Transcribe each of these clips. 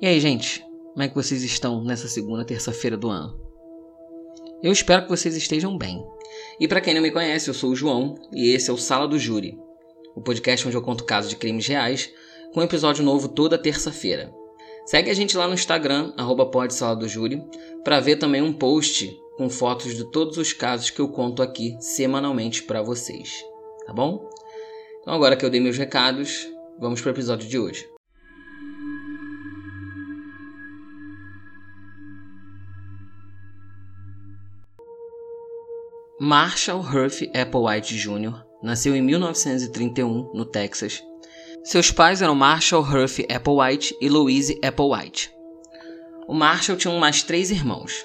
E aí, gente? Como é que vocês estão nessa segunda terça-feira do ano? Eu espero que vocês estejam bem. E para quem não me conhece, eu sou o João e esse é o Sala do Júri, o podcast onde eu conto casos de crimes reais, com um episódio novo toda terça-feira. Segue a gente lá no Instagram, arroba para ver também um post com fotos de todos os casos que eu conto aqui semanalmente para vocês. Tá bom? Então agora que eu dei meus recados, vamos para o episódio de hoje. Marshall Huff Applewhite Jr. nasceu em 1931 no Texas. Seus pais eram Marshall Huff Applewhite e Louise Applewhite. O Marshall tinha mais três irmãos,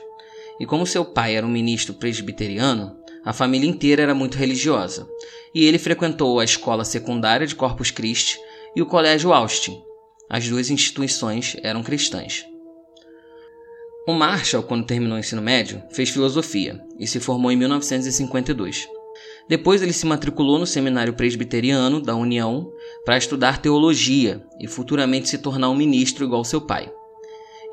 e como seu pai era um ministro presbiteriano, a família inteira era muito religiosa, e ele frequentou a escola secundária de Corpus Christi e o colégio Austin. As duas instituições eram cristãs. O Marshall, quando terminou o ensino médio, fez filosofia e se formou em 1952. Depois ele se matriculou no Seminário Presbiteriano da União para estudar teologia e futuramente se tornar um ministro igual seu pai.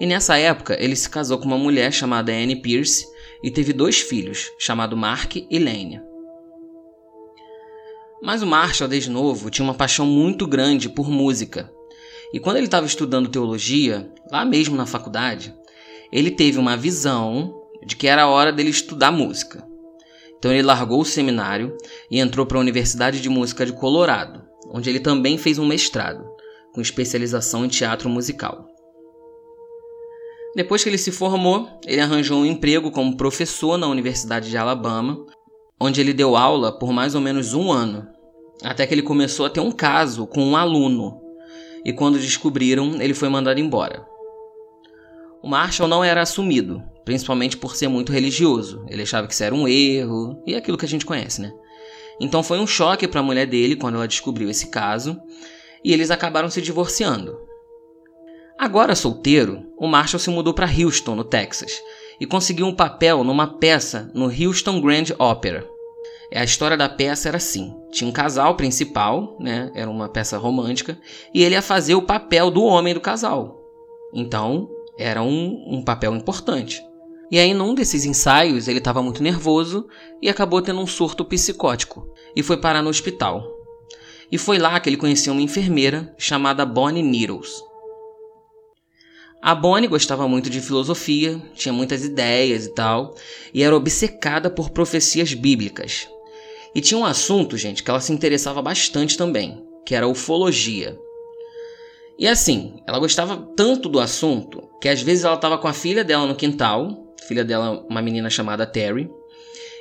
E nessa época ele se casou com uma mulher chamada Anne Pierce e teve dois filhos, chamados Mark e Lane. Mas o Marshall, desde novo, tinha uma paixão muito grande por música. E quando ele estava estudando teologia, lá mesmo na faculdade, ele teve uma visão de que era hora dele estudar música. Então ele largou o seminário e entrou para a Universidade de Música de Colorado, onde ele também fez um mestrado, com especialização em teatro musical. Depois que ele se formou, ele arranjou um emprego como professor na Universidade de Alabama, onde ele deu aula por mais ou menos um ano, até que ele começou a ter um caso com um aluno, e quando descobriram, ele foi mandado embora. O Marshall não era assumido, principalmente por ser muito religioso. Ele achava que isso era um erro e aquilo que a gente conhece, né? Então foi um choque para a mulher dele quando ela descobriu esse caso e eles acabaram se divorciando. Agora solteiro, o Marshall se mudou para Houston, no Texas, e conseguiu um papel numa peça no Houston Grand Opera. A história da peça era assim: tinha um casal principal, né? Era uma peça romântica, e ele ia fazer o papel do homem do casal. Então, era um, um papel importante. E aí, num desses ensaios, ele estava muito nervoso e acabou tendo um surto psicótico e foi parar no hospital. E foi lá que ele conheceu uma enfermeira chamada Bonnie Needles. A Bonnie gostava muito de filosofia, tinha muitas ideias e tal, e era obcecada por profecias bíblicas. E tinha um assunto, gente, que ela se interessava bastante também, que era ufologia. E assim, ela gostava tanto do assunto que às vezes ela estava com a filha dela no quintal, filha dela, uma menina chamada Terry,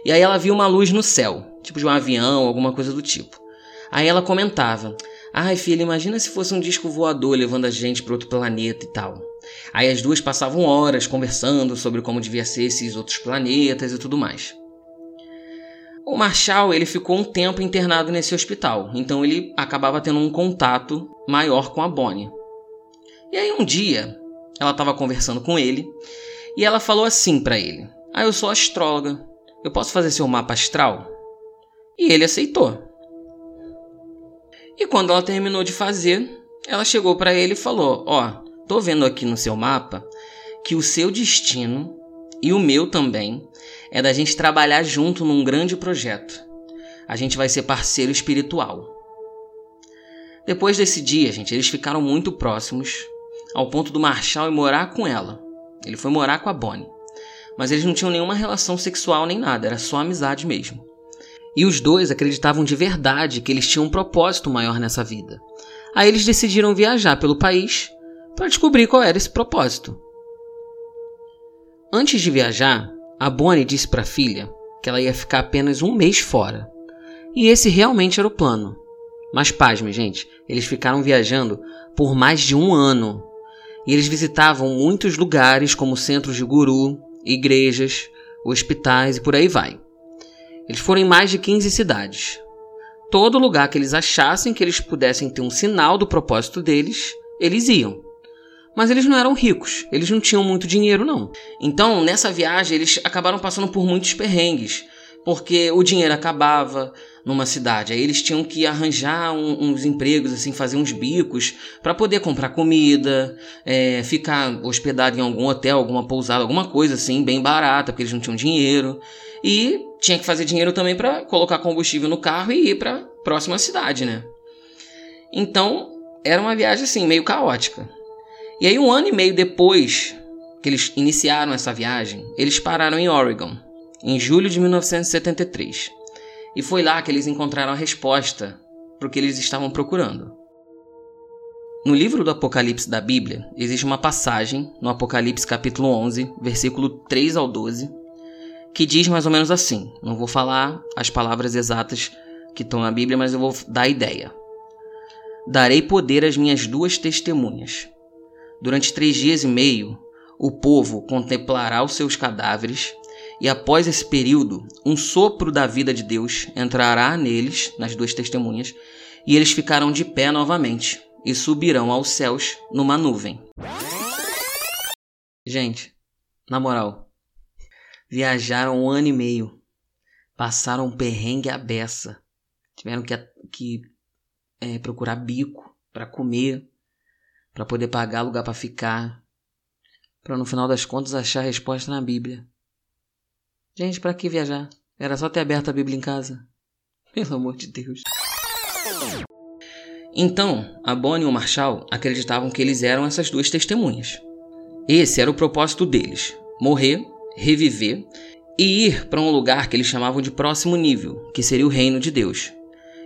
e aí ela viu uma luz no céu, tipo de um avião, alguma coisa do tipo. Aí ela comentava: Ai, filha, imagina se fosse um disco voador levando a gente para outro planeta e tal. Aí as duas passavam horas conversando sobre como devia ser esses outros planetas e tudo mais. O Marshall ele ficou um tempo internado nesse hospital, então ele acabava tendo um contato maior com a Bonnie. E aí um dia ela estava conversando com ele e ela falou assim para ele: "Ah, eu sou astróloga. Eu posso fazer seu mapa astral?" E ele aceitou. E quando ela terminou de fazer, ela chegou para ele e falou: "Ó, oh, tô vendo aqui no seu mapa que o seu destino e o meu também é da gente trabalhar junto num grande projeto. A gente vai ser parceiro espiritual. Depois desse dia, gente, eles ficaram muito próximos, ao ponto do Marshall ir morar com ela. Ele foi morar com a Bonnie. Mas eles não tinham nenhuma relação sexual nem nada, era só amizade mesmo. E os dois acreditavam de verdade que eles tinham um propósito maior nessa vida. Aí eles decidiram viajar pelo país para descobrir qual era esse propósito. Antes de viajar, a Bonnie disse para a filha que ela ia ficar apenas um mês fora. E esse realmente era o plano. Mas pasme, gente, eles ficaram viajando por mais de um ano. E eles visitavam muitos lugares, como centros de guru, igrejas, hospitais e por aí vai. Eles foram em mais de 15 cidades. Todo lugar que eles achassem que eles pudessem ter um sinal do propósito deles, eles iam. Mas eles não eram ricos, eles não tinham muito dinheiro, não. Então, nessa viagem, eles acabaram passando por muitos perrengues, porque o dinheiro acabava numa cidade. Aí eles tinham que arranjar um, uns empregos, assim, fazer uns bicos para poder comprar comida, é, ficar hospedado em algum hotel, alguma pousada, alguma coisa assim, bem barata, porque eles não tinham dinheiro. E tinha que fazer dinheiro também para colocar combustível no carro e ir para próxima cidade, né? Então era uma viagem assim meio caótica. E aí um ano e meio depois que eles iniciaram essa viagem, eles pararam em Oregon, em julho de 1973. E foi lá que eles encontraram a resposta para o que eles estavam procurando. No livro do Apocalipse da Bíblia, existe uma passagem, no Apocalipse capítulo 11, versículo 3 ao 12, que diz mais ou menos assim. Não vou falar as palavras exatas que estão na Bíblia, mas eu vou dar a ideia. Darei poder às minhas duas testemunhas. Durante três dias e meio, o povo contemplará os seus cadáveres e após esse período, um sopro da vida de Deus entrará neles, nas duas testemunhas, e eles ficarão de pé novamente e subirão aos céus numa nuvem. Gente, na moral, viajaram um ano e meio, passaram um perrengue à beça, tiveram que, que é, procurar bico para comer, para poder pagar lugar para ficar, para no final das contas achar a resposta na Bíblia. Gente, para que viajar? Era só ter aberto a Bíblia em casa. Pelo amor de Deus. Então, a Bonnie e o Marshall acreditavam que eles eram essas duas testemunhas. Esse era o propósito deles: morrer, reviver e ir para um lugar que eles chamavam de próximo nível, que seria o reino de Deus.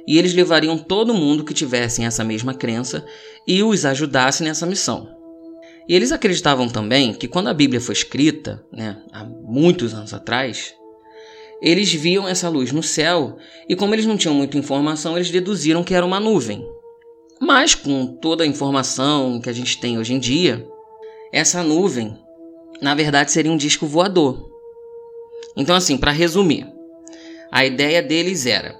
E eles levariam todo mundo que tivesse essa mesma crença e os ajudasse nessa missão. E eles acreditavam também que quando a Bíblia foi escrita, né, há muitos anos atrás, eles viam essa luz no céu e, como eles não tinham muita informação, eles deduziram que era uma nuvem. Mas, com toda a informação que a gente tem hoje em dia, essa nuvem, na verdade, seria um disco voador. Então, assim, para resumir, a ideia deles era: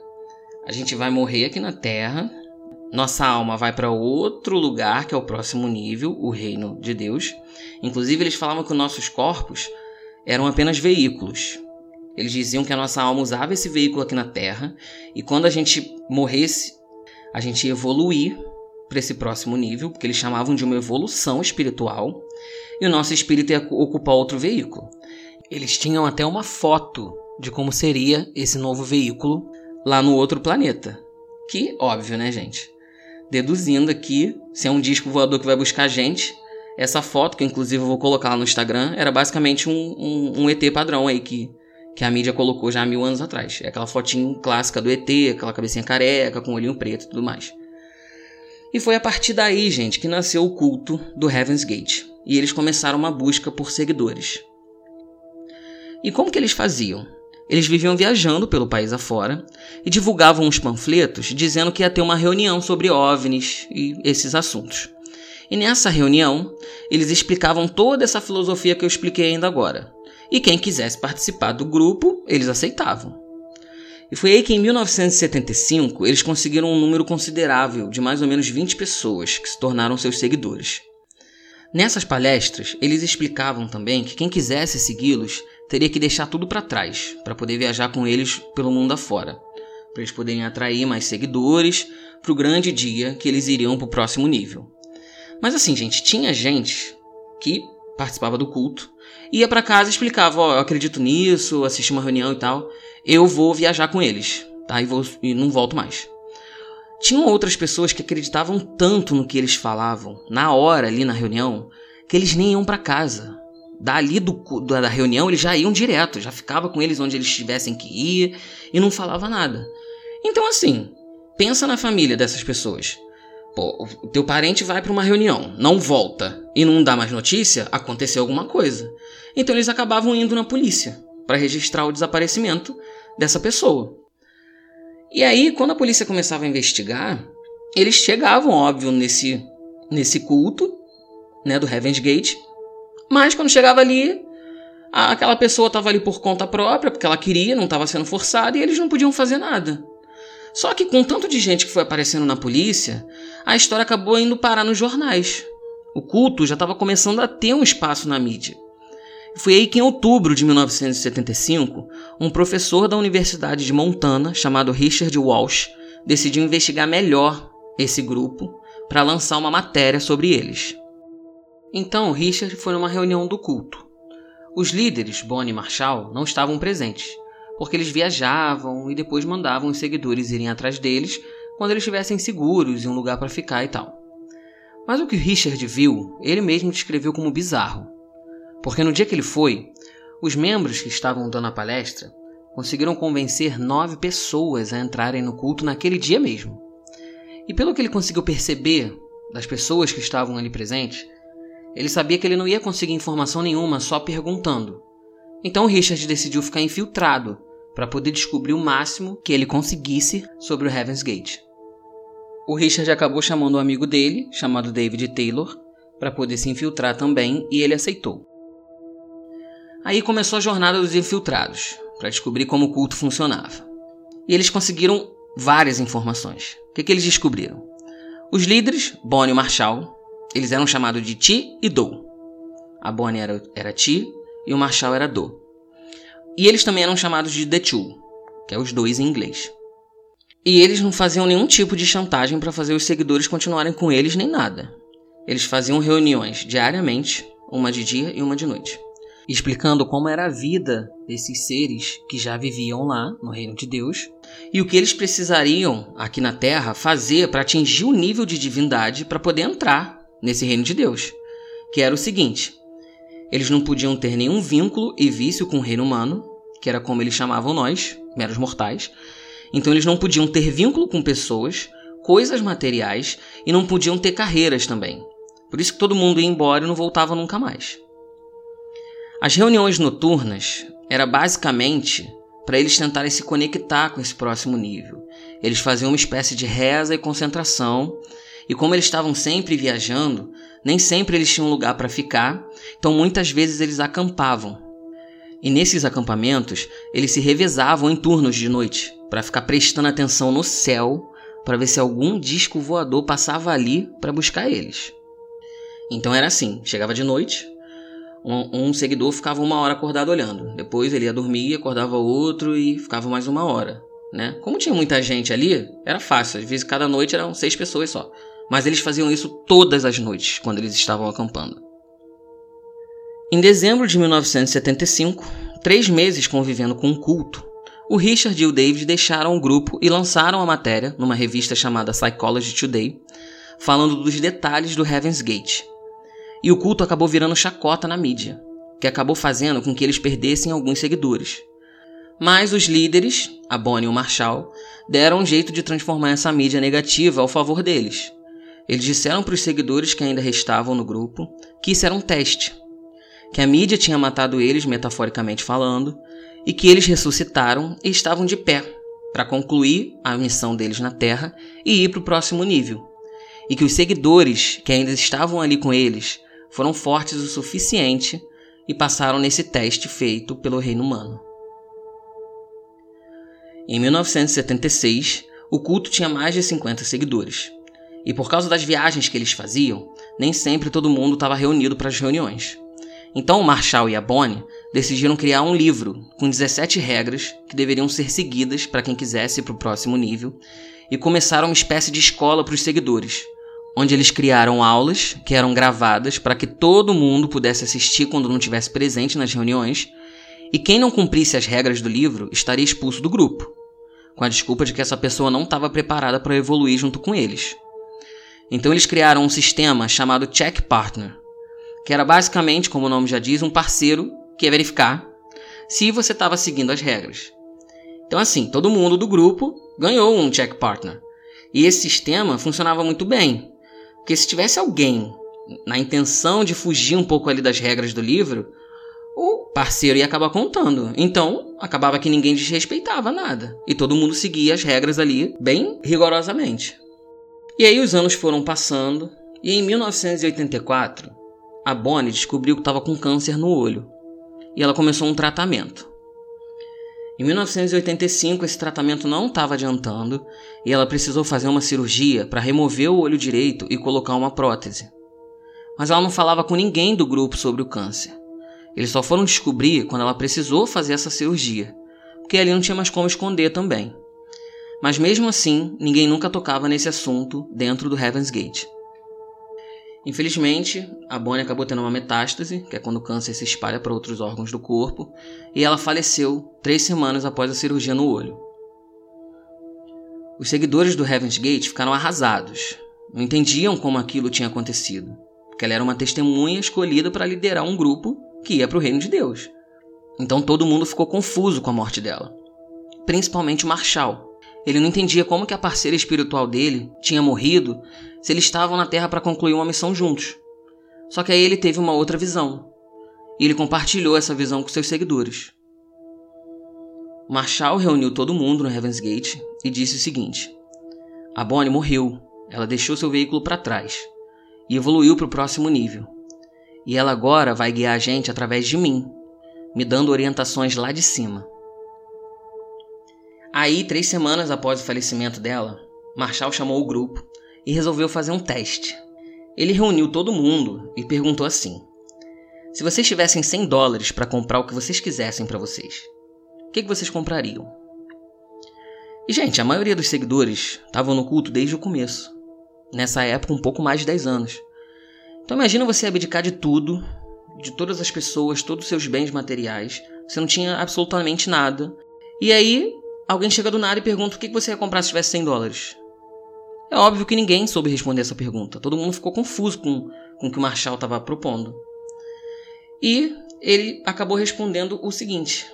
a gente vai morrer aqui na Terra, nossa alma vai para outro lugar, que é o próximo nível, o reino de Deus. Inclusive, eles falavam que os nossos corpos eram apenas veículos. Eles diziam que a nossa alma usava esse veículo aqui na Terra e quando a gente morresse, a gente ia evoluir para esse próximo nível, porque eles chamavam de uma evolução espiritual, e o nosso espírito ia ocupar outro veículo. Eles tinham até uma foto de como seria esse novo veículo lá no outro planeta. Que óbvio, né, gente? deduzindo aqui se é um disco voador que vai buscar a gente. Essa foto, que inclusive eu vou colocar lá no Instagram, era basicamente um, um, um ET padrão aí que, que a mídia colocou já há mil anos atrás. É aquela fotinho clássica do ET, aquela cabecinha careca, com olhinho preto e tudo mais. E foi a partir daí, gente, que nasceu o culto do Heaven's Gate. E eles começaram uma busca por seguidores. E como que eles faziam? Eles viviam viajando pelo país afora e divulgavam uns panfletos dizendo que ia ter uma reunião sobre OVNIs e esses assuntos. E nessa reunião, eles explicavam toda essa filosofia que eu expliquei ainda agora. E quem quisesse participar do grupo, eles aceitavam. E foi aí que em 1975 eles conseguiram um número considerável de mais ou menos 20 pessoas que se tornaram seus seguidores. Nessas palestras, eles explicavam também que quem quisesse segui-los teria que deixar tudo para trás para poder viajar com eles pelo mundo afora, para eles poderem atrair mais seguidores para o grande dia que eles iriam para o próximo nível. Mas assim, gente, tinha gente que participava do culto, ia para casa e explicava: Ó, oh, eu acredito nisso, assisti uma reunião e tal, eu vou viajar com eles, tá? E, vou, e não volto mais. Tinham outras pessoas que acreditavam tanto no que eles falavam, na hora ali na reunião, que eles nem iam para casa dali do, da reunião eles já iam direto, já ficava com eles onde eles tivessem que ir e não falava nada. Então assim, pensa na família dessas pessoas. Pô, o teu parente vai para uma reunião, não volta e não dá mais notícia, aconteceu alguma coisa. Então eles acabavam indo na polícia para registrar o desaparecimento dessa pessoa. E aí, quando a polícia começava a investigar, eles chegavam, óbvio, nesse nesse culto, né, do Heaven's Gate, mas quando chegava ali, aquela pessoa estava ali por conta própria, porque ela queria, não estava sendo forçada, e eles não podiam fazer nada. Só que com tanto de gente que foi aparecendo na polícia, a história acabou indo parar nos jornais. O culto já estava começando a ter um espaço na mídia. Foi aí que, em outubro de 1975, um professor da Universidade de Montana, chamado Richard Walsh, decidiu investigar melhor esse grupo para lançar uma matéria sobre eles. Então, Richard foi numa reunião do culto. Os líderes, Bonnie e Marshall, não estavam presentes, porque eles viajavam e depois mandavam os seguidores irem atrás deles quando eles estivessem seguros em um lugar para ficar e tal. Mas o que Richard viu, ele mesmo descreveu como bizarro. Porque no dia que ele foi, os membros que estavam dando a palestra conseguiram convencer nove pessoas a entrarem no culto naquele dia mesmo. E pelo que ele conseguiu perceber das pessoas que estavam ali presentes, ele sabia que ele não ia conseguir informação nenhuma só perguntando. Então Richard decidiu ficar infiltrado para poder descobrir o máximo que ele conseguisse sobre o Heaven's Gate. O Richard acabou chamando um amigo dele, chamado David Taylor, para poder se infiltrar também e ele aceitou. Aí começou a jornada dos infiltrados, para descobrir como o culto funcionava. E eles conseguiram várias informações. O que, que eles descobriram? Os líderes, Bonnie e Marshall, eles eram chamados de Ti e Do. A Bonnie era, era Ti e o Marshall era Do. E eles também eram chamados de The Two, que é os dois em inglês. E eles não faziam nenhum tipo de chantagem para fazer os seguidores continuarem com eles nem nada. Eles faziam reuniões diariamente, uma de dia e uma de noite, explicando como era a vida desses seres que já viviam lá no reino de Deus e o que eles precisariam aqui na Terra fazer para atingir o nível de divindade para poder entrar nesse reino de Deus, que era o seguinte: eles não podiam ter nenhum vínculo e vício com o reino humano, que era como eles chamavam nós, meros mortais, então eles não podiam ter vínculo com pessoas, coisas materiais e não podiam ter carreiras também. Por isso que todo mundo ia embora e não voltava nunca mais. As reuniões noturnas era basicamente para eles tentarem se conectar com esse próximo nível. Eles faziam uma espécie de reza e concentração, e como eles estavam sempre viajando, nem sempre eles tinham lugar para ficar, então muitas vezes eles acampavam. E nesses acampamentos, eles se revezavam em turnos de noite para ficar prestando atenção no céu para ver se algum disco voador passava ali para buscar eles. Então era assim: chegava de noite, um, um, seguidor ficava uma hora acordado olhando, depois ele ia dormir, acordava outro e ficava mais uma hora. Né? Como tinha muita gente ali, era fácil, às vezes cada noite eram seis pessoas só. Mas eles faziam isso todas as noites quando eles estavam acampando. Em dezembro de 1975, três meses convivendo com um culto, o Richard e o David deixaram o grupo e lançaram a matéria numa revista chamada Psychology Today, falando dos detalhes do Heaven's Gate. E o culto acabou virando chacota na mídia, que acabou fazendo com que eles perdessem alguns seguidores. Mas os líderes, a Bonnie e o Marshall, deram um jeito de transformar essa mídia negativa ao favor deles. Eles disseram para os seguidores que ainda restavam no grupo que isso era um teste, que a mídia tinha matado eles, metaforicamente falando, e que eles ressuscitaram e estavam de pé para concluir a missão deles na Terra e ir para o próximo nível. E que os seguidores que ainda estavam ali com eles foram fortes o suficiente e passaram nesse teste feito pelo reino humano. Em 1976, o culto tinha mais de 50 seguidores. E por causa das viagens que eles faziam, nem sempre todo mundo estava reunido para as reuniões. Então o Marshall e a Bonnie decidiram criar um livro com 17 regras que deveriam ser seguidas para quem quisesse ir para o próximo nível e começaram uma espécie de escola para os seguidores, onde eles criaram aulas que eram gravadas para que todo mundo pudesse assistir quando não estivesse presente nas reuniões e quem não cumprisse as regras do livro estaria expulso do grupo, com a desculpa de que essa pessoa não estava preparada para evoluir junto com eles. Então eles criaram um sistema chamado Check Partner, que era basicamente, como o nome já diz, um parceiro que ia verificar se você estava seguindo as regras. Então, assim, todo mundo do grupo ganhou um check partner. E esse sistema funcionava muito bem. Porque se tivesse alguém na intenção de fugir um pouco ali das regras do livro, o parceiro ia acabar contando. Então, acabava que ninguém desrespeitava nada. E todo mundo seguia as regras ali bem rigorosamente. E aí os anos foram passando, e em 1984, a Bonnie descobriu que estava com câncer no olho e ela começou um tratamento. Em 1985, esse tratamento não estava adiantando e ela precisou fazer uma cirurgia para remover o olho direito e colocar uma prótese. Mas ela não falava com ninguém do grupo sobre o câncer. Eles só foram descobrir quando ela precisou fazer essa cirurgia, porque ali não tinha mais como esconder também. Mas mesmo assim, ninguém nunca tocava nesse assunto dentro do Heaven's Gate. Infelizmente, a Bonnie acabou tendo uma metástase, que é quando o câncer se espalha para outros órgãos do corpo, e ela faleceu três semanas após a cirurgia no olho. Os seguidores do Heaven's Gate ficaram arrasados. Não entendiam como aquilo tinha acontecido, porque ela era uma testemunha escolhida para liderar um grupo que ia para o reino de Deus. Então todo mundo ficou confuso com a morte dela, principalmente o Marshall, ele não entendia como que a parceira espiritual dele tinha morrido se eles estavam na Terra para concluir uma missão juntos. Só que aí ele teve uma outra visão. E ele compartilhou essa visão com seus seguidores. Marshall reuniu todo mundo no Heaven's Gate e disse o seguinte: A Bonnie morreu. Ela deixou seu veículo para trás e evoluiu para o próximo nível. E ela agora vai guiar a gente através de mim, me dando orientações lá de cima. Aí, três semanas após o falecimento dela, Marshall chamou o grupo e resolveu fazer um teste. Ele reuniu todo mundo e perguntou assim: Se vocês tivessem 100 dólares para comprar o que vocês quisessem para vocês, o que, que vocês comprariam? E, gente, a maioria dos seguidores estavam no culto desde o começo. Nessa época, um pouco mais de 10 anos. Então, imagina você abdicar de tudo, de todas as pessoas, todos os seus bens materiais. Você não tinha absolutamente nada. E aí, Alguém chega do nada e pergunta o que você ia comprar se tivesse 100 dólares. É óbvio que ninguém soube responder essa pergunta. Todo mundo ficou confuso com, com o que o Marshall estava propondo. E ele acabou respondendo o seguinte: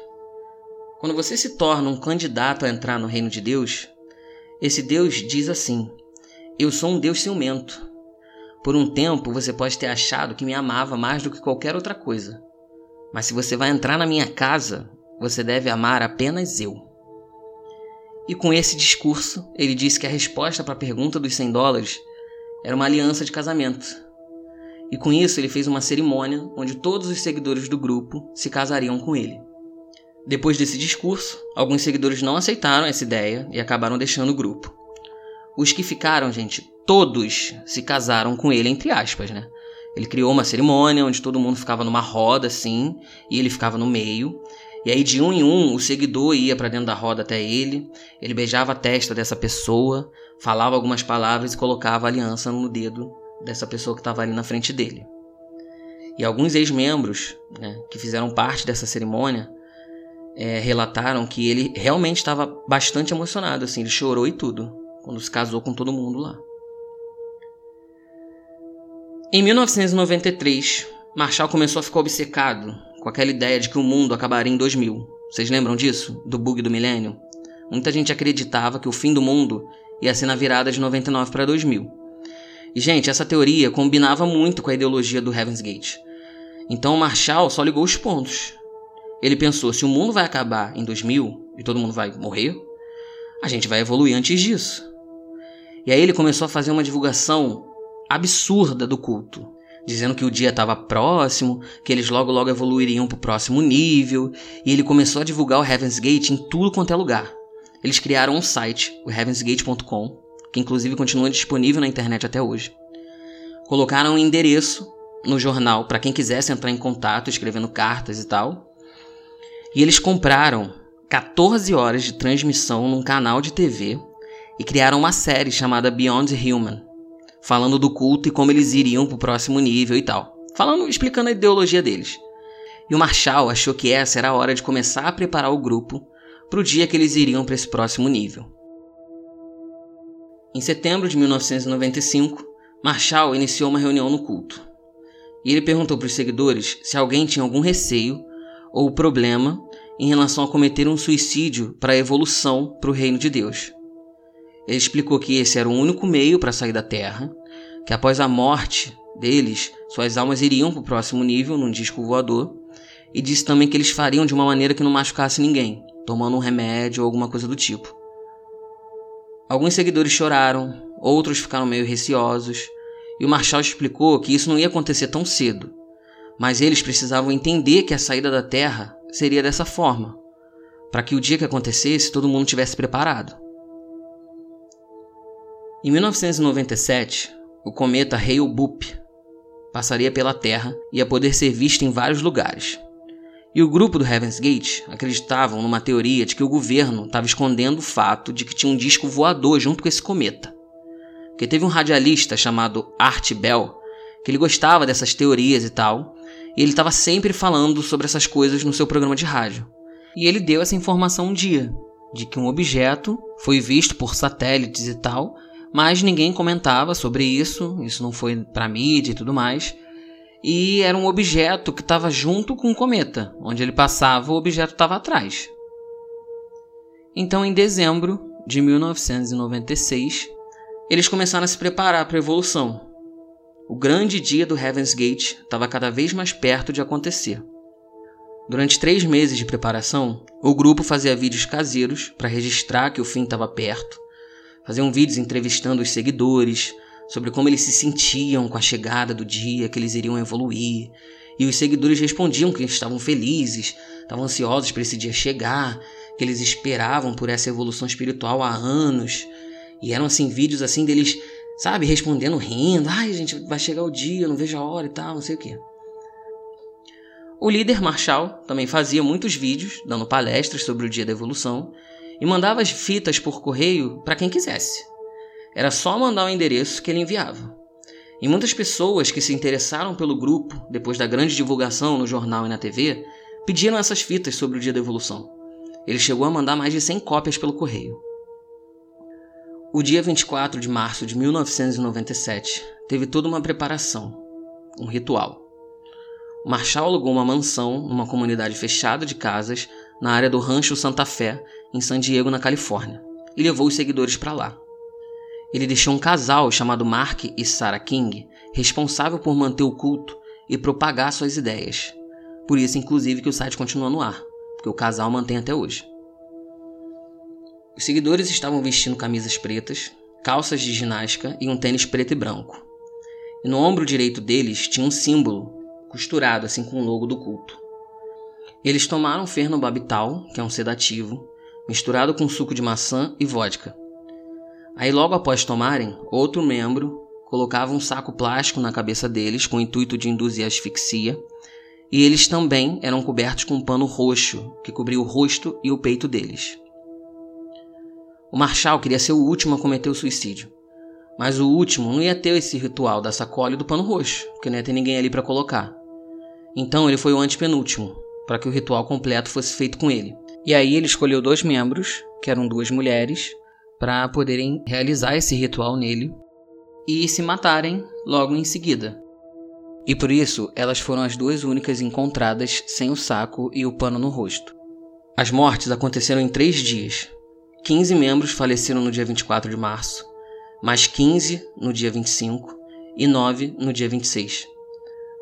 Quando você se torna um candidato a entrar no reino de Deus, esse Deus diz assim: Eu sou um Deus ciumento. Por um tempo você pode ter achado que me amava mais do que qualquer outra coisa. Mas se você vai entrar na minha casa, você deve amar apenas eu. E com esse discurso, ele disse que a resposta para a pergunta dos 100 dólares era uma aliança de casamento. E com isso, ele fez uma cerimônia onde todos os seguidores do grupo se casariam com ele. Depois desse discurso, alguns seguidores não aceitaram essa ideia e acabaram deixando o grupo. Os que ficaram, gente, todos se casaram com ele, entre aspas, né? Ele criou uma cerimônia onde todo mundo ficava numa roda assim, e ele ficava no meio, e aí, de um em um, o seguidor ia para dentro da roda até ele, ele beijava a testa dessa pessoa, falava algumas palavras e colocava a aliança no dedo dessa pessoa que estava ali na frente dele. E alguns ex-membros né, que fizeram parte dessa cerimônia é, relataram que ele realmente estava bastante emocionado, assim, ele chorou e tudo, quando se casou com todo mundo lá. Em 1993, Marshall começou a ficar obcecado com aquela ideia de que o mundo acabaria em 2000. Vocês lembram disso? Do bug do milênio? Muita gente acreditava que o fim do mundo ia ser na virada de 99 para 2000. E, gente, essa teoria combinava muito com a ideologia do Heaven's Gate. Então, Marshall só ligou os pontos. Ele pensou: se o mundo vai acabar em 2000 e todo mundo vai morrer, a gente vai evoluir antes disso. E aí ele começou a fazer uma divulgação absurda do culto dizendo que o dia estava próximo, que eles logo logo evoluiriam para o próximo nível, e ele começou a divulgar o Heaven's Gate em tudo quanto é lugar. Eles criaram um site, o heavensgate.com, que inclusive continua disponível na internet até hoje. Colocaram um endereço no jornal para quem quisesse entrar em contato, escrevendo cartas e tal. E eles compraram 14 horas de transmissão num canal de TV e criaram uma série chamada Beyond Human, falando do culto e como eles iriam para o próximo nível e tal. Falando, explicando a ideologia deles. E o Marshall achou que essa era a hora de começar a preparar o grupo para o dia que eles iriam para esse próximo nível. Em setembro de 1995, Marshall iniciou uma reunião no culto. E ele perguntou para os seguidores se alguém tinha algum receio ou problema em relação a cometer um suicídio para a evolução para o reino de Deus. Ele explicou que esse era o único meio para sair da Terra, que após a morte deles, suas almas iriam para o próximo nível, num disco voador, e disse também que eles fariam de uma maneira que não machucasse ninguém, tomando um remédio ou alguma coisa do tipo. Alguns seguidores choraram, outros ficaram meio receosos, e o Marshall explicou que isso não ia acontecer tão cedo, mas eles precisavam entender que a saída da Terra seria dessa forma, para que o dia que acontecesse todo mundo tivesse preparado. Em 1997, o cometa Hale-Bopp passaria pela Terra e ia poder ser visto em vários lugares. E o grupo do Heaven's Gate acreditavam numa teoria de que o governo estava escondendo o fato de que tinha um disco voador junto com esse cometa. Porque teve um radialista chamado Art Bell que ele gostava dessas teorias e tal, e ele estava sempre falando sobre essas coisas no seu programa de rádio. E ele deu essa informação um dia, de que um objeto foi visto por satélites e tal, mas ninguém comentava sobre isso, isso não foi para mídia e tudo mais. E era um objeto que estava junto com o cometa, onde ele passava, o objeto estava atrás. Então, em dezembro de 1996, eles começaram a se preparar para a evolução. O grande dia do Heaven's Gate estava cada vez mais perto de acontecer. Durante três meses de preparação, o grupo fazia vídeos caseiros para registrar que o fim estava perto, faziam vídeos entrevistando os seguidores sobre como eles se sentiam com a chegada do dia que eles iriam evoluir, e os seguidores respondiam que estavam felizes, estavam ansiosos para esse dia chegar, que eles esperavam por essa evolução espiritual há anos, e eram assim vídeos assim deles, sabe, respondendo rindo, ai gente, vai chegar o dia, não vejo a hora e tal, não sei o que. O líder Marshall também fazia muitos vídeos dando palestras sobre o dia da evolução e mandava as fitas por correio para quem quisesse. Era só mandar o endereço que ele enviava. E muitas pessoas que se interessaram pelo grupo depois da grande divulgação no jornal e na TV pediram essas fitas sobre o dia da evolução. Ele chegou a mandar mais de 100 cópias pelo correio. O dia 24 de março de 1997 teve toda uma preparação, um ritual. O Marshall alugou uma mansão numa comunidade fechada de casas na área do Rancho Santa Fé, em San Diego, na Califórnia, e levou os seguidores para lá. Ele deixou um casal chamado Mark e Sarah King responsável por manter o culto e propagar suas ideias. Por isso, inclusive, que o site continua no ar, porque o casal mantém até hoje. Os seguidores estavam vestindo camisas pretas, calças de ginástica e um tênis preto e branco. E no ombro direito deles tinha um símbolo costurado assim com o logo do culto. Eles tomaram fernobabital, que é um sedativo, misturado com suco de maçã e vodka. Aí logo após tomarem, outro membro colocava um saco plástico na cabeça deles com o intuito de induzir asfixia, e eles também eram cobertos com um pano roxo que cobria o rosto e o peito deles. O Marshal queria ser o último a cometer o suicídio, mas o último não ia ter esse ritual da sacola e do pano roxo, porque não ia ter ninguém ali para colocar. Então ele foi o antepenúltimo, para que o ritual completo fosse feito com ele. E aí ele escolheu dois membros, que eram duas mulheres, para poderem realizar esse ritual nele e se matarem logo em seguida. E por isso elas foram as duas únicas encontradas sem o saco e o pano no rosto. As mortes aconteceram em três dias. 15 membros faleceram no dia 24 de março, mais 15 no dia 25 e 9 no dia 26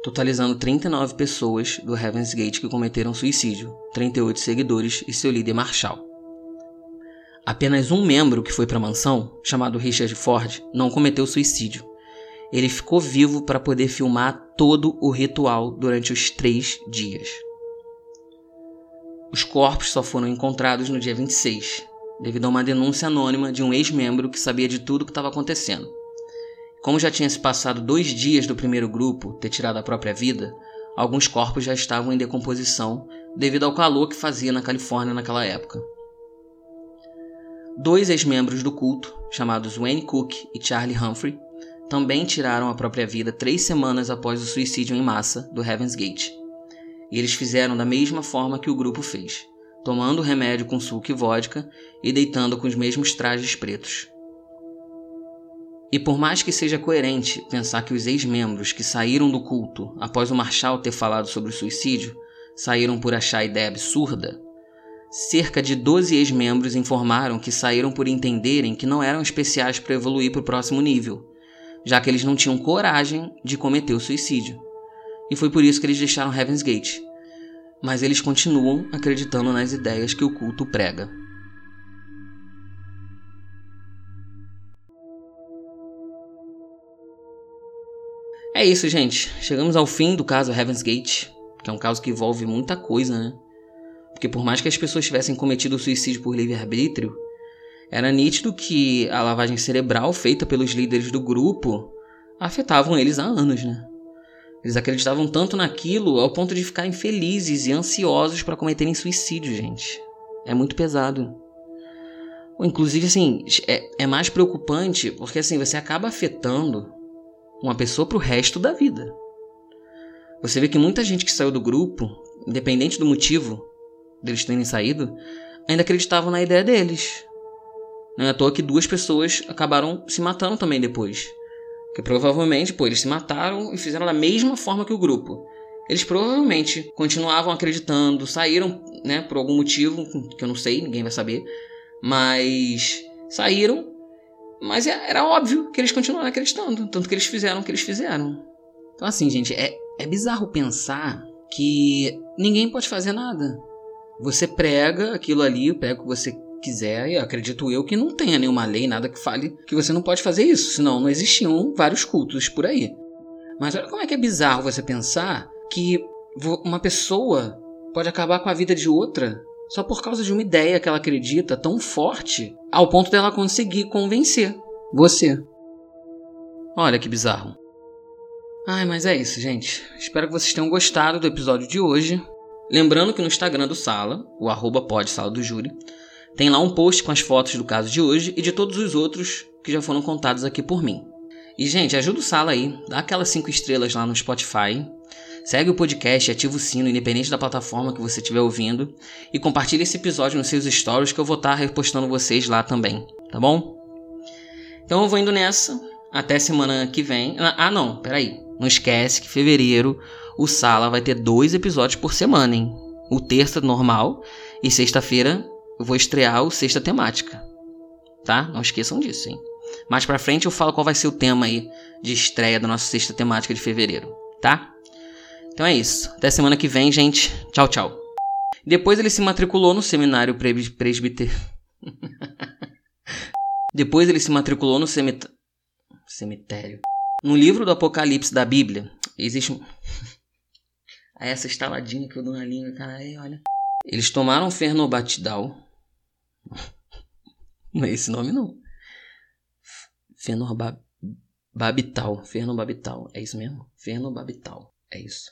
totalizando 39 pessoas do Heaven's Gate que cometeram suicídio, 38 seguidores e seu líder Marshall. Apenas um membro que foi para a mansão, chamado Richard Ford, não cometeu suicídio. Ele ficou vivo para poder filmar todo o ritual durante os três dias. Os corpos só foram encontrados no dia 26, devido a uma denúncia anônima de um ex-membro que sabia de tudo o que estava acontecendo. Como já tinha se passado dois dias do primeiro grupo ter tirado a própria vida, alguns corpos já estavam em decomposição devido ao calor que fazia na Califórnia naquela época. Dois ex-membros do culto, chamados Wayne Cook e Charlie Humphrey, também tiraram a própria vida três semanas após o suicídio em massa do Heaven's Gate. E eles fizeram da mesma forma que o grupo fez, tomando o remédio com suco e vodka e deitando com os mesmos trajes pretos. E por mais que seja coerente pensar que os ex-membros que saíram do culto após o Marshall ter falado sobre o suicídio saíram por achar a ideia absurda, cerca de 12 ex-membros informaram que saíram por entenderem que não eram especiais para evoluir para o próximo nível, já que eles não tinham coragem de cometer o suicídio. E foi por isso que eles deixaram Heaven's Gate. Mas eles continuam acreditando nas ideias que o culto prega. É isso, gente. Chegamos ao fim do caso Heaven's Gate, que é um caso que envolve muita coisa, né? Porque por mais que as pessoas tivessem cometido o suicídio por livre-arbítrio, era nítido que a lavagem cerebral feita pelos líderes do grupo afetavam eles há anos, né? Eles acreditavam tanto naquilo ao ponto de ficarem felizes e ansiosos para cometerem suicídio, gente. É muito pesado. Inclusive, assim, é, é mais preocupante porque assim você acaba afetando uma pessoa pro resto da vida. Você vê que muita gente que saiu do grupo, independente do motivo deles terem saído, ainda acreditavam na ideia deles. Não é à toa que duas pessoas acabaram se matando também depois. Que provavelmente, pô, eles se mataram e fizeram da mesma forma que o grupo. Eles provavelmente continuavam acreditando, saíram, né, por algum motivo, que eu não sei, ninguém vai saber, mas saíram, mas é, era óbvio que eles continuaram acreditando, tanto que eles fizeram o que eles fizeram. Então assim, gente, é, é bizarro pensar que ninguém pode fazer nada. Você prega aquilo ali, prega o que você quiser, e acredito eu que não tenha nenhuma lei, nada que fale que você não pode fazer isso, senão não existiam vários cultos por aí. Mas olha como é que é bizarro você pensar que uma pessoa pode acabar com a vida de outra só por causa de uma ideia que ela acredita tão forte ao ponto dela conseguir convencer você. Olha que bizarro. Ai, mas é isso, gente. Espero que vocês tenham gostado do episódio de hoje. Lembrando que no Instagram do Sala, o arroba pode Sala do Júri, tem lá um post com as fotos do caso de hoje e de todos os outros que já foram contados aqui por mim. E, gente, ajuda o Sala aí, dá aquelas 5 estrelas lá no Spotify, segue o podcast, ativa o sino, independente da plataforma que você estiver ouvindo, e compartilha esse episódio nos seus stories que eu vou estar repostando vocês lá também, tá bom? Então eu vou indo nessa, até semana que vem. Ah, não, peraí. Não esquece que fevereiro o Sala vai ter dois episódios por semana, hein? O terça normal e sexta-feira eu vou estrear o Sexta Temática. Tá? Não esqueçam disso, hein? Mais pra frente eu falo qual vai ser o tema aí de estreia da nossa Sexta Temática de fevereiro, tá? Então é isso. Até semana que vem, gente. Tchau, tchau. Depois ele se matriculou no seminário presbiter... Depois ele se matriculou no cemit... cemitério. No livro do Apocalipse da Bíblia, existe. Essa estaladinha que eu dou na língua, cara, aí, olha. Eles tomaram Fenobatidal, não é esse nome, não. Fenobabital. Fenobabital. É isso mesmo? Fenobabital. É isso.